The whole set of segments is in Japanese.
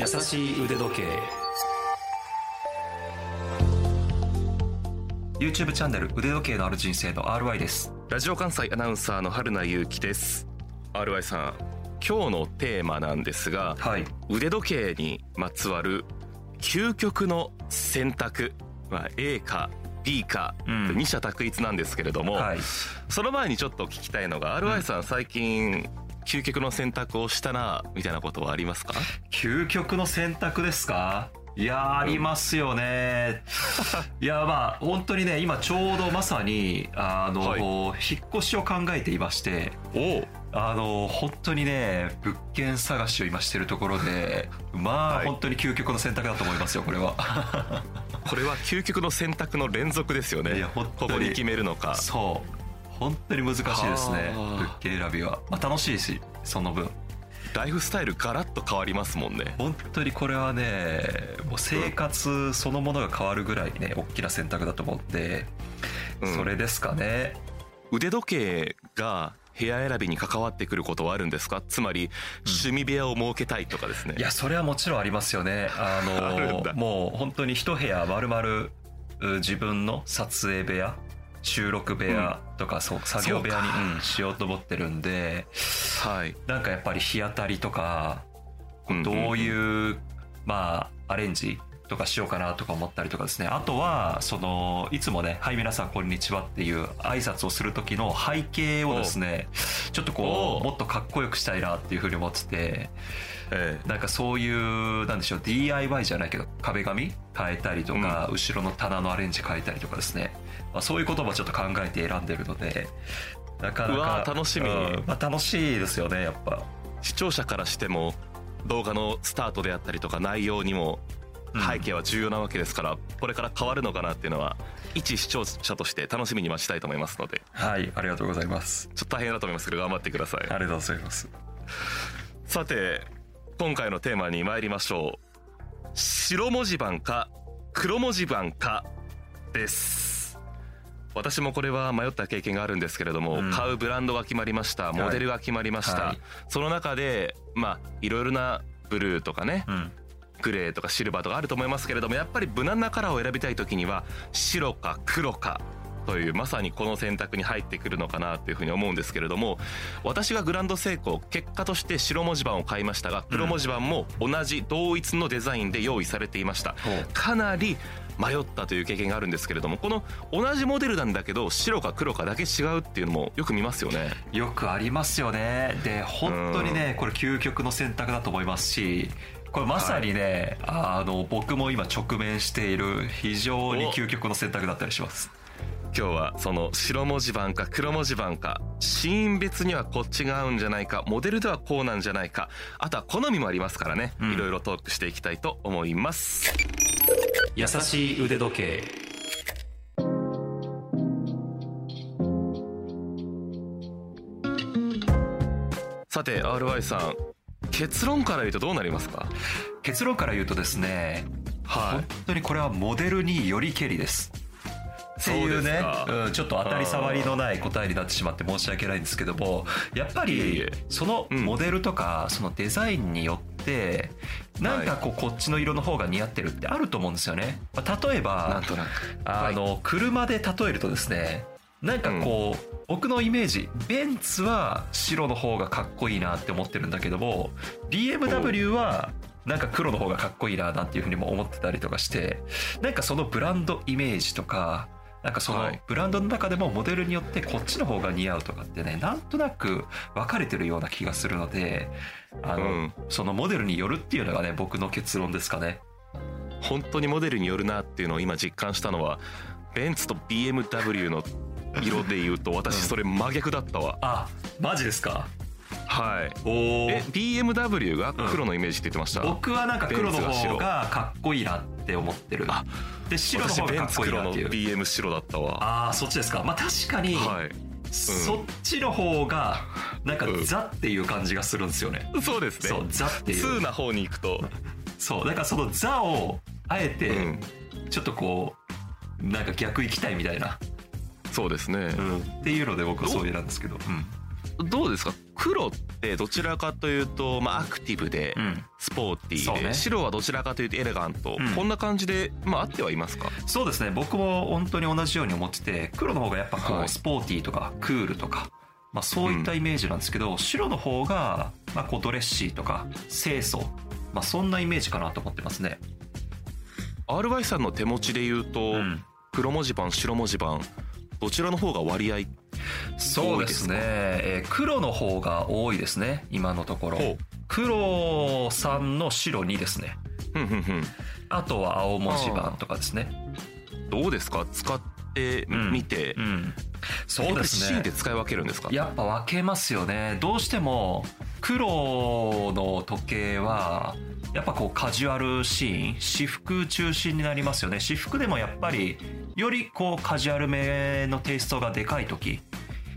優しい腕時計。YouTube チャンネル腕時計のある人生の RY です。ラジオ関西アナウンサーの春名由紀です。RY さん今日のテーマなんですがはい。腕時計にまつわる究極の選択、まあ、A か B かうん。二者択一なんですけれども、はい。その前にちょっと聞きたいのが RY さん。最近究極の選択をしたなみたいなことはありますか？究極の選択ですか？いやーありますよね。いやまあ本当にね今ちょうどまさにあの、はい。引っ越しを考えていましておあの本当にね物件探しを今してるところで まあ、はい。本当に究極の選択だと思いますよこれは。これは究極の選択の連続ですよね。いや本当に。ここに決めるのか。そう本当に難しいですねはあ。物件選びは、まあ、楽しいしその分。ライフスタイルガラッと変わりますもんね。本当にこれはねもう生活そのものが変わるぐらいね大きな選択だと思うんで、うん。それですかね。腕時計が部屋選びに関わってくることはあるんですか？つまり趣味部屋を設けたいとかですね、いやそれはもちろんありますよね。あの もう本当に一部屋丸々う自分の撮影部屋収録部屋とか、そう作業部屋にそうんしようと思ってるんではい。なんかやっぱり日当たりとかうん。どういう、まあアレンジとかしようかなとか思ったりとかですね。あとはそのいつもね「はい皆さんこんにちは」っていう挨拶をする時の背景をですねちょっとこおう。もっとかっこよくしたいなっていうふうに思ってて。えなんかそういうなんでしょう DIY じゃないけど壁紙変えたりとか、後ろの棚のアレンジ変えたりとかですね、まあ、そういうこともちょっと考えて選んでるのでなかなかー楽しみ。うん。まあ、楽しいですよねやっぱ。え視聴者からしても動画のスタートであったりとか内容にもうん背景は重要なわけですから、これから変わるのかなっていうのは一視聴者として楽しみに待ちたいと思いますので。はいありがとうございます。ちょっと大変だと思いますけど頑張ってください。ありがとうございます。さて今回のテーマに参りましょう。白文字盤か黒文字盤かです。私もこれは迷った経験があるんですけれども、うん。買うブランドが決まりましたモデルが決まりました、はい。その中でまあいろいろなブルーとかねうんグレーとかシルバーとかあると思いますけれどもやっぱり無難なカラーを選びたい時には白か黒かというまさにこの選択に入ってくるのかなというふうに思うんですけれども私がグランド成功結果として白文字盤を買いましたが黒文字盤も同じ同一のデザインで用意されていました。ほう。かなり迷ったという経験があるんですけれどもこの同じモデルなんだけど白か黒かだけ違うっていうのもよく見ますよね。よくありますよね。で本当にねこれ究極の選択だと思いますしこれまさにね、あの僕も今直面している非常に究極の選択だったりします。今日はその白文字盤か黒文字盤かシーン別にはこっちが合うんじゃないかモデルではこうなんじゃないかあとは好みもありますからね、うん。いろいろトークしていきたいと思います。優しい腕時計。さて RY さん結論から言うとどうなりますか？結論から言うとですねは本当にこれはモデルによりけりです。っていうねそうん、ちょっと当たり障りのない答えになってしまって申し訳ないんですけどもやっぱりそのうん。モデルとかそのデザインによってなんかこうこっちの色の方が似合ってるってあると思うんですよね。まあ例えばあの車で例えるとですねなんかこう僕のイメージベンツは白の方がかっこいいなって思ってるんだけども BMW はなんか黒の方がかっこいいななんていうふうにも思ってたりとかしてなんかそのブランドイメージとかなんかそのはい。ブランドの中でもモデルによってこっちの方が似合うとかってねなんとなく分かれてるような気がするのであの、うん。そのモデルによるっていうのがね僕の結論ですかね。本当にモデルによるなっていうのを今実感したのはベンツと BMW の色で言うと私それ真逆だったわ。あマジですか？はい。おえ BMW が黒のイメージって言ってました、僕はなんか黒の方がかっこいいなって思ってる。あで白の私方がかっこいいなっていう。BM 白だったわ。ああそっちですか？まあ確かに、はい。そっちの方がなんかうんザっていう感じがするんですよね、そうですね。そうザっていう。通な方に行くと、そうだからそのザをあえてうん、ちょっとこうなんか逆行きたいみたいな、そうですね、うん。っていうので僕はそう選んですけど、う？ん。どうですか？黒ってどちらかというと、まあ、アクティブでうん。スポーティーで、そうね。白はどちらかというとエレガント、うん。こんな感じで、まあ、合ってはいますか？そうですね。僕も本当に同じように思ってて黒の方がやっぱこはい。うスポーティーとかクールとか、まあ、そういったイメージなんですけど、白の方がまあこうドレッシーとか清楚、まあ、そんなイメージかなと思ってますね。RY さんの手持ちで言うと、うん。黒文字盤白文字盤どちらの方が割合そうですね、えー黒の方が多いですね今のところ。黒3の白2ですね。あとは青文字盤とかですね。どうですか？使ってみて、うん。そやっぱりうですね。シーンで使い分けるんですか？やっぱ分けますよね。どうしても黒の時計はやっぱこうカジュアルシーン私服中心になりますよね。私服でもやっぱりよりこうカジュアルめのテイストがでかい時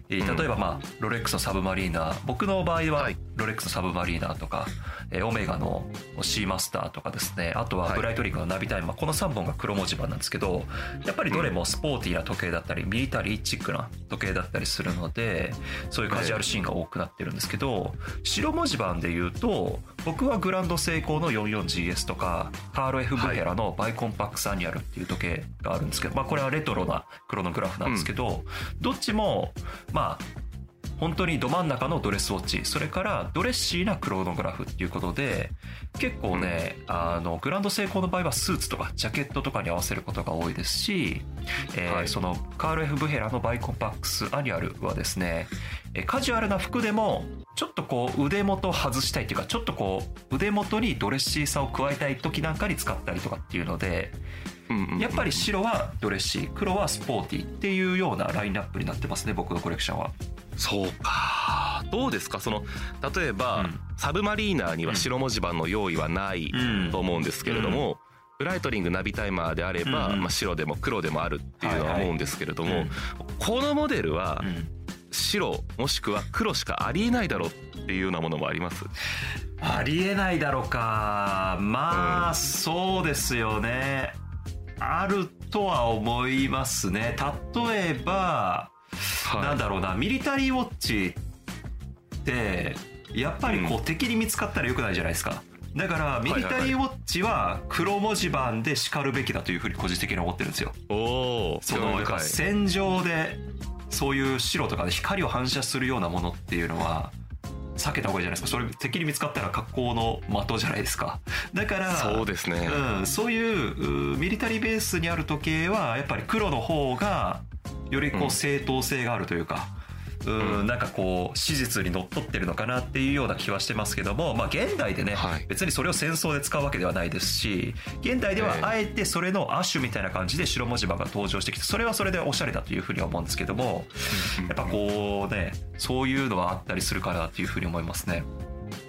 えーうん。例えばまあロレックスのサブマリーナ。僕の場合ははい。ロレックスのサブマリーナとかえーオメガのシーマスターとかですね。あとははい。ブライトリングのナビタイマーこの3本が黒文字盤なんですけどやっぱりどれもスポーティーな時計だったりミリタリーチックな時計だったりするのでそういうカジュアルシーンが多くなってるんですけど白文字盤で言うと僕はグランドセイコーの 44GS とかカール・エフ・ブヘラのバイコンパックスアニュアルっていう時計があるんですけど、まあ、これはレトロなクロノグラフなんですけど、どっちもまあ本当にど真ん中のドレスウォッチそれからドレッシーなクロノグラフっていうことで結構ね、あのグランドセイコーの場合はスーツとかジャケットとかに合わせることが多いですし、えーはい。そのカール・エフ・ブヘラのバイコンパックスアニュアルはですねえーカジュアルな服でもちょっとこう腕元を外したいっていうかちょっとこう腕元にドレッシーさを加えたい時なんかに使ったりとかっていうのでやっぱり白はドレッシー黒はスポーティーっていうようなラインナップになってますね僕のコレクションは。そうか。どうですか？その例えば、うん。サブマリーナーには白文字盤の用意はないうんと思うんですけれども、ブライトリングナビタイマーであれば、うん。うんまあ、白でも黒でもあるっていうのは思うんですけれども、うんこのモデルはうん。白もしくは黒しかありえないだろうっていうようなものもあります？ありえないだろうか。まあ、そうですよね。あるとは思いますね。例えば、なんだろうなミリタリーウォッチってやっぱりこう、うん。敵に見つかったらよくないじゃないですか。だからミリタリーウォッチは黒文字盤で叱るべきだというふうに個人的に思ってるんですよ。おおそのやっぱ戦場でそういう白とかで光を反射するようなものっていうのは避けた方がいいじゃないですか。それ敵に見つかったら格好の的じゃないですか。だからそうですね、うん、そういううミリタリーベースにある時計はやっぱり黒の方がよりこう正当性があるというか、うんうん。なんかこう史実にのっとってるのかなっていうような気はしてますけども、まあ、現代でね、はい。別にそれを戦争で使うわけではないですし現代ではええあえてそれの亜種みたいな感じで白文字盤が登場してきてそれはそれでおしゃれだというふうには思うんですけどもやっぱこうねそういうのはあったりするかなっていうふうに思いますね。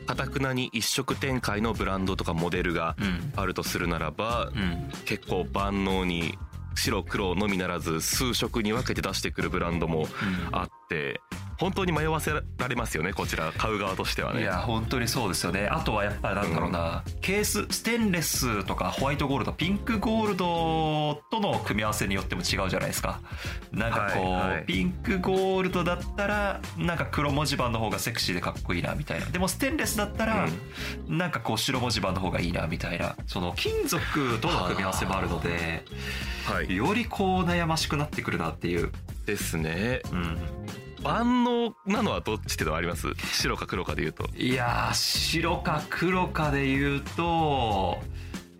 かたくなに一色展開のブランドとかモデルがうん。あるとするならば、うん。結構万能に白黒のみならず数色に分けて出してくるブランドもあって本当に迷わせられますよねこちら買う側としてはね。いや本当にそうですよね。あとはやっぱりなんだろうな、ケースステンレスとかホワイトゴールドピンクゴールドとの組み合わせによっても違うじゃないですか。なんかこう、はいはい。ピンクゴールドだったらなんか黒文字盤の方がセクシーでかっこいいなみたいな。でもステンレスだったら、なんかこう白文字盤の方がいいなみたいな。その金属との組み合わせもあるのではい。よりこう悩ましくなってくるなっていう、ですね。うん、万能なのはどっちってのはあります？白か黒かで言うと。いやー白か黒かで言うと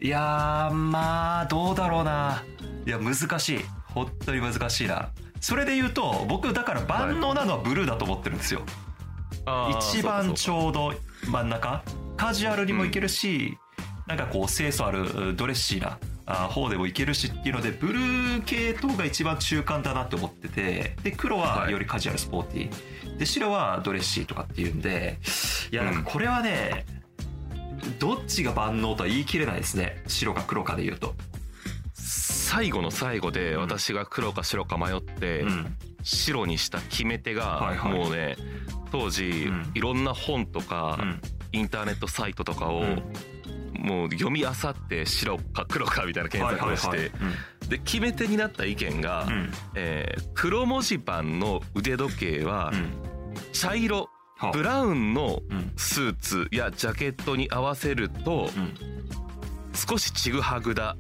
いやーまあどうだろうな。いや難しい。本当に難しいな。それで言うと僕だから万能なのはブルーだと思ってるんですよ、あー一番ちょうど真ん中。カジュアルにもいけるし、なんかこう清楚あるドレッシーなあ方でもいけるしっていうのでブルー系統が一番中間だなって思っててで黒はよりカジュアルスポーティー。で白はドレッシーとかっていうんでいやなんかこれはね、どっちが万能とは言い切れないですね。白か黒かで言うと、最後の最後で私が黒か白か迷って、うん。白にした決め手がはいはい。もうね当時うん。いろんな本とかうん。インターネットサイトとかをうんもう読み漁って白か黒かみたいな検索をしはいはいてで決め手になった意見がえー黒文字盤の腕時計はうん。茶色はあ。ブラウンのうん。スーツやジャケットに合わせるとうん。少しちぐはぐだ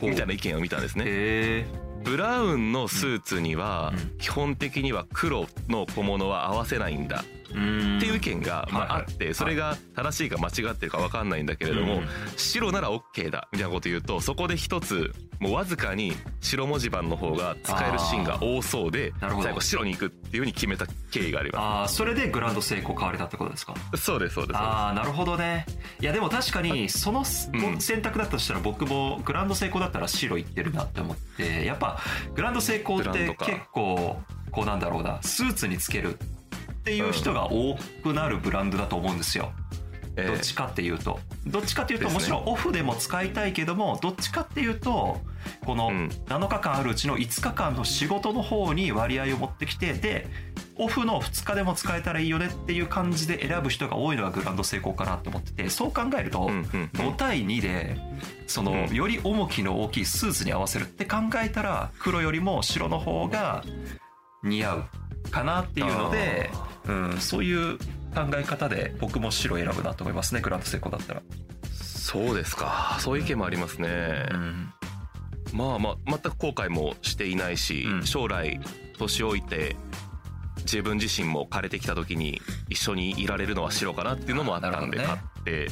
みたいな意見を見たんですね。へブラウンのスーツにはうん。基本的には黒の小物は合わせないんだっていう意見がまああってそれが正しいか間違ってるか分かんないんだけれどもうん。白なら OK だみたいなこと言うとそこで一つもうわずかに白文字盤の方が使えるシーンが多そうで最後白に行くっていうふうに決めた経緯がありまああそれでグランド成功買われたってことですか？すそうですそうです。ああなるほどね。いやでも確かにそのうん。選択だとしたら僕もグランド成功だったら白いってるなって思ってやっぱグランド成功って結構こうなんだろうなスーツにつけるっていう人が多くなるブランドだと思うんですよ。ええどっちかっていうと。どっちかっていうともちろんオフでも使いたいけどもどっちかっていうとこのうん。7日間あるうちの5日間の仕事の方に割合を持ってきてでオフの2日でも使えたらいいよねっていう感じで選ぶ人が多いのがグランド成功かなと思っててそう考えるとうんうんうん。5対2でそのうん。より重きの大きいスーツに合わせるって考えたら黒よりも白の方が似合うかなっていうので、うん、そういう考え方で僕も白選ぶなと思いますねグランド成功だったら。そうですか。そういう意見もありますね、うん。まあまあ全く後悔もしていないし、うん。将来年老いて自分自身も枯れてきた時に一緒にいられるのは白かなっていうのもあったんで買って、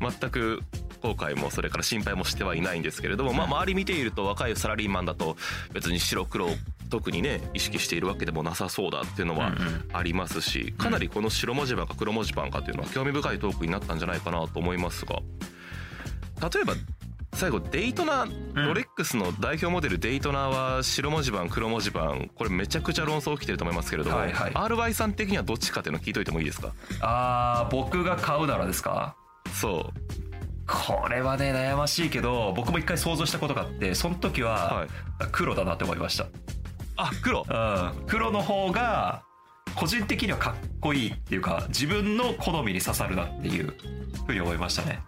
全く後悔もそれから心配もしてはいないんですけれども、まあ周り見ていると若いサラリーマンだと別に白黒特にね意識しているわけでもなさそうだっていうのはありますしかなりこの白文字盤か黒文字盤かっていうのは興味深いトークになったんじゃないかなと思いますが例えば最後デイトナうんロレックスの代表モデルデイトナは白文字盤黒文字盤これめちゃくちゃ論争起きてると思いますけれども、はいはい。RY さん的にはどっちかっていうの聞いといてもいいですか？あー僕が買うならですか？そう。これはね悩ましいけど僕も一回想像したことがあってその時ははい。黒だなって思いました、あ黒。うん、黒の方が個人的にはかっこいいっていうか自分の好みに刺さるなっていうふうに思いましたね。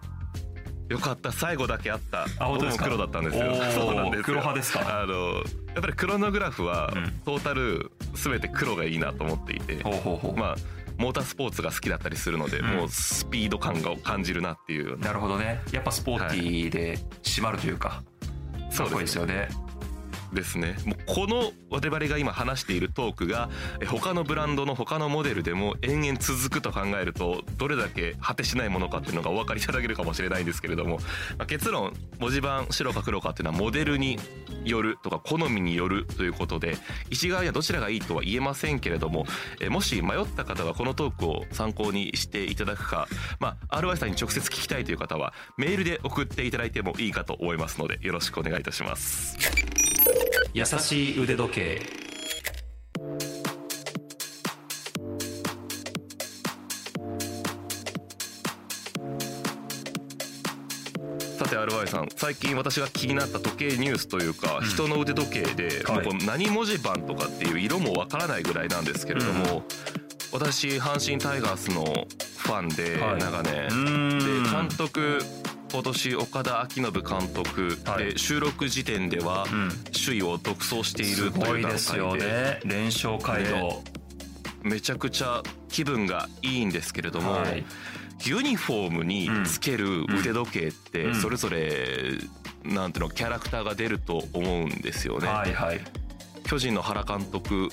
よかった。最後だけあった。あ本当です黒だったんですよ。そうなんですよ。黒派ですか？あのやっぱりクロノグラフはうん。トータル全て黒がいいなと思っていて、ほうほうほう、まあモータースポーツが好きだったりするので、うん。もうスピード感を感じるなっていうな。なるほどね。やっぱスポーティーで締まるというか、かっこいいですよねですねもうこの我々が今話しているトークがえ他のブランドの他のモデルでも延々続くと考えるとどれだけ果てしないものかっていうのがお分かりいただけるかもしれないんですけれども、まあ結論文字盤白か黒かっていうのはモデルによるとか好みによるということで一概にはどちらがいいとは言えませんけれどもえもし迷った方はこのトークを参考にしていただくか、まあ、RY さんに直接聞きたいという方はメールで送っていただいてもいいかと思いますのでよろしくお願いいたします。優しい腕時計。さて RY さん。最近私が気になった時計ニュースというか、人の腕時計で、はい。もうこの何文字盤とかっていう色もわからないぐらいなんですけれども、私阪神タイガースのファンではい。長年、で監督今年岡田彰信監督、はい。で収録時点ではうん。首位を独走していするとごいう段いですよ階でね。連勝街道、めちゃくちゃ気分がいいんですけれども、はい。ユニフォームにつける腕時計っうん。てそれぞれなんていうのキャラクターが出ると思うんですよね。はいはい。巨人の原監督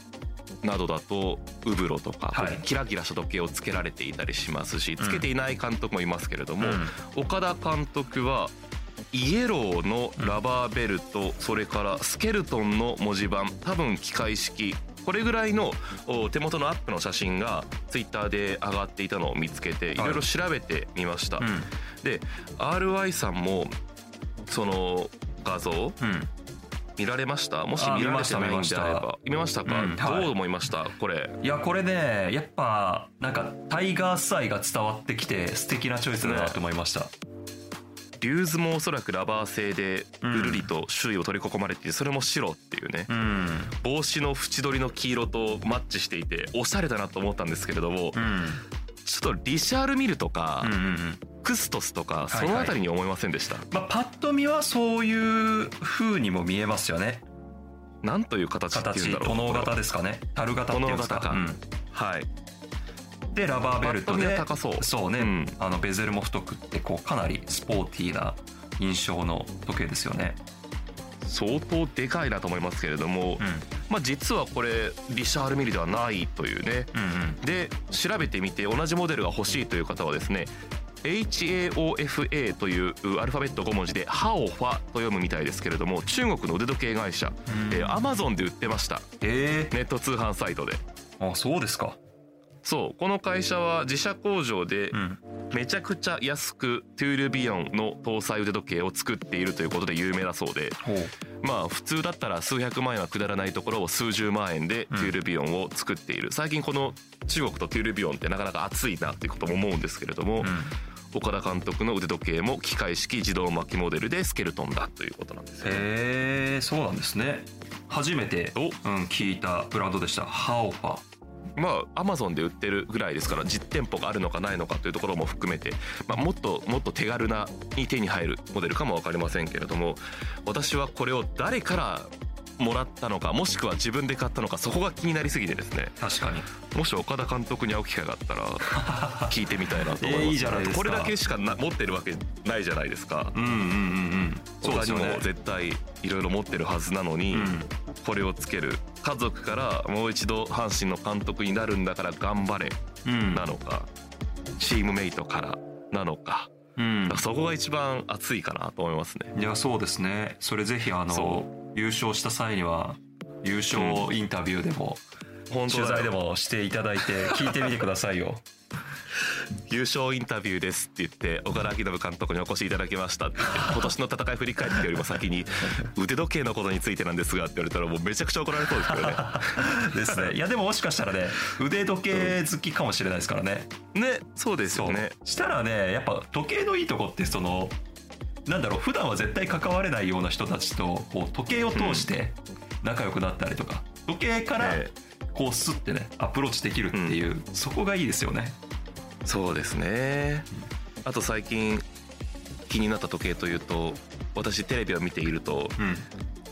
などだとウブロとか、はい。キラキラした時計をつけられていたりしますしつけていない監督もいますけれども、うん。岡田監督はイエローのラバーベルト、それからスケルトンの文字盤多分機械式これぐらいのお手元のアップの写真がツイッターで上がっていたのを見つけてい。ろいろ調べてみました、うん。で RY さんもその画像うん見られました？もしあ見られてないんであれ見まば見ました。か、うんはい。どう思いました？これ。いやこれねやっぱなんかタイガース愛が伝わってきて素敵なチョイスだなと思いました、リューズもおそらくラバー製でぐるりと周囲を取り囲まれていてそれも白っていうね。うん。帽子の縁取りの黄色とマッチしていておしゃれだなと思ったんですけれどもうん。ちょっとリシャールミルとかうんうんうんクストスとかいそのあたりに思いませんでした？まあ、パッと見はそういう風にも見えますよね。なんという形っていうん形だろう殿型ですかね。樽型っていうんですか。殿型か。うん。はい。でラバーベルトで。高そう。そうね、うん。あのベゼルも太くってこうかなりスポーティーな印象の時計ですよね。相当でかいなと思いますけれども、うん。まあ、実はこれリシャール・ミルではないというね。うんうん。で調べてみて同じモデルが欲しいという方はですね HAOFA というアルファベット5文字でハオファと読むみたいですけれども中国の腕時計会社、えー、Amazon で売ってました。え。ネット通販サイトで。ー、あそうですか。そう。この会社は自社工場でうん。めちゃくちゃ安くトゥールビヨンの搭載腕時計を作っているということで有名だそうでまあ普通だったら数百万円はくだらないところを数十万円でトうん。ゥールビヨンを作っている。最近この中国とトゥールビヨンってなかなか熱いなっていうことも思うんですけれども、うん岡田監督の腕時計も機械式自動巻きモデルでスケルトンだということなんですよ、へえそうなんですね。初めて、お。うん、聞いたブランドでした。ハオファまあアマゾンで売ってるぐらいですから実店舗があるのかないのかというところも含めて、まあ、もっともっと手軽なに手に入るモデルかも分かりませんけれども私はこれを誰からもらったのかもしくは自分で買ったのかそこが気になりすぎてですね。確かに。もし岡田監督に会う機会があったら 聞いてみたいなと思います、えーいいじゃないですか。これだけしかな持ってるわけないじゃないですか。うんうんうんうん。他にも絶対いろいろ持ってるはずなのに、うん。これをつける家族からもう一度阪神の監督になるんだから頑張れうん。なのかチームメイトからなのか。うん。そこが一番熱いかなと思いますね。いやそうですね。それぜひあその優勝した際には優勝インタビューでも、本当取材でもしていただいて聞いてみてくださいよ。優勝インタビューですって言って岡田彰信監督にお越しいただきました。って言って今年の戦い振り返ってよりも先に腕時計のことについてなんですがって言われたらもうめちゃくちゃ怒られそうですけどね。ですね。いやでももしかしたらね腕時計好きかもしれないですからね。ねそうですよね。したらねやっぱ時計のいいとこってそのなんだろう普段は絶対関われないような人たちとこう時計を通して仲良くなったりとか、時計からえこうスッてねアプローチできるっていう、そこがいいですよね。そうですね。あと最近気になった時計というと私テレビを見ているとうん。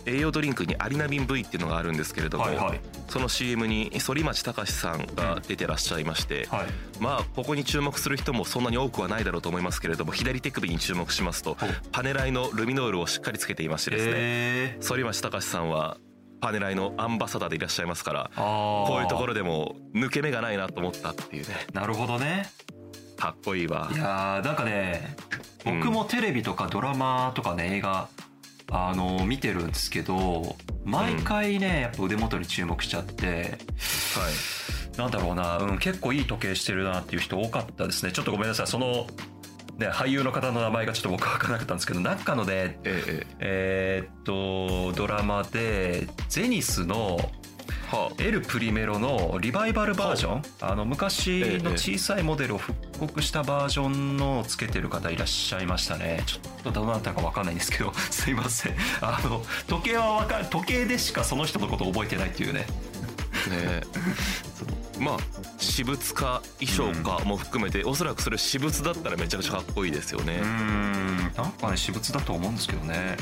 栄養ドリンクにアリナミン V っていうのがあるんですけれども、はいはいその CM に反町隆史さんが出てらっしゃいまして、はい。まあここに注目する人もそんなに多くはないだろうと思いますけれども左手首に注目しますとはいパネライのルミノールをしっかりつけていましてですねえ。反町隆史さんはパネライのアンバサダーでいらっしゃいますからこういうところろでも抜け目がないなと思ったっていうね。なるほどね。かっこいいわ。いやーなんかね僕もテレビとかドラマとかね映画あの見てるんですけど毎回ねやっぱ腕元に注目しちゃってなんだろうな、うん、結構いい時計してるなっていう人多かったですね。ちょっとごめんなさい。その、ね、俳優の方の名前がちょっと僕は分からなかったんですけどなんかのねええ。えーっとドラマでゼニスのはエル・プリメロのリバイバルバージョン？あの昔の小さいモデルを復刻したバージョンのをつけてる方いらっしゃいましたね。ちょっとどなたか分かんないんですけど すいません。あの時計はわかる時計でしかその人のことを覚えてないっていうね。ね まあ私物か衣装かも含めて、おそらくそれ私物だったらめちゃくちゃかっこいいですよね。うー。ん。なんかね私物だと思うんですけどね。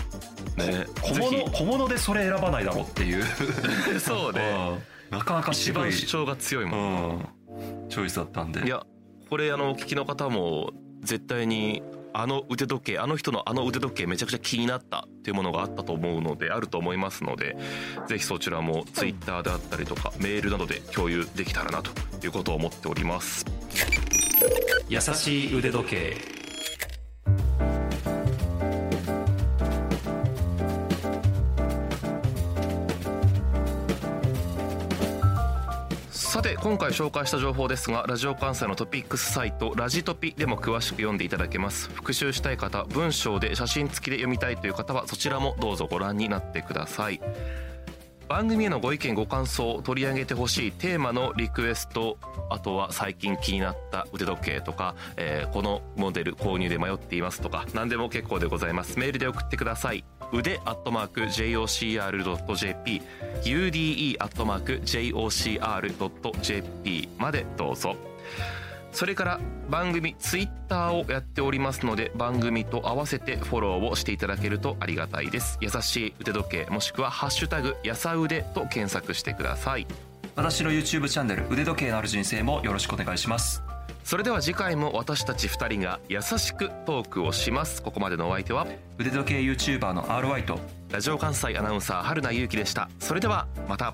ね。小物小物でそれ選ばないだろうっていう。そうね。うん。なかなか一番主張が強いもん。うん、チョイスだったんで。いやこれあのお聞きの方も絶対にあの腕時計あの人のあの腕時計めちゃくちゃ気になったというものがあったと思うのであると思いますのでぜひそちらもツイッターであったりとかメールなどで共有できたらなということを思っております。優しい腕時計さて今回紹介した情報ですがラジオ関西のトピックスサイトラジトピでも詳しく読んでいただけます。復習したい方文章で写真付きで読みたいという方はそちらもどうぞご覧になってください。番組へのご意見ご感想取り上げてほしいテーマのリクエストあとは最近気になった腕時計とか、えーこのモデル購入で迷っていますとか何でも結構でございます。メールで送ってください。腕アットマーク JOCR.jp ude アットマーク JOCR.jp までどうぞ。それから番組ツイッターをやっておりますので番組と合わせてフォローをしていただけるとありがたいです。優しい腕時計もしくは「ハッシュタグやさ腕」と検索してください。私の YouTube チャンネル腕時計のある人生もよろしくお願いします。それでは次回も私たち2人が優しくトークをします。ここまでのお相手は腕時計 YouTuber の RY とラジオ関西アナウンサー春名優希でした。それではまた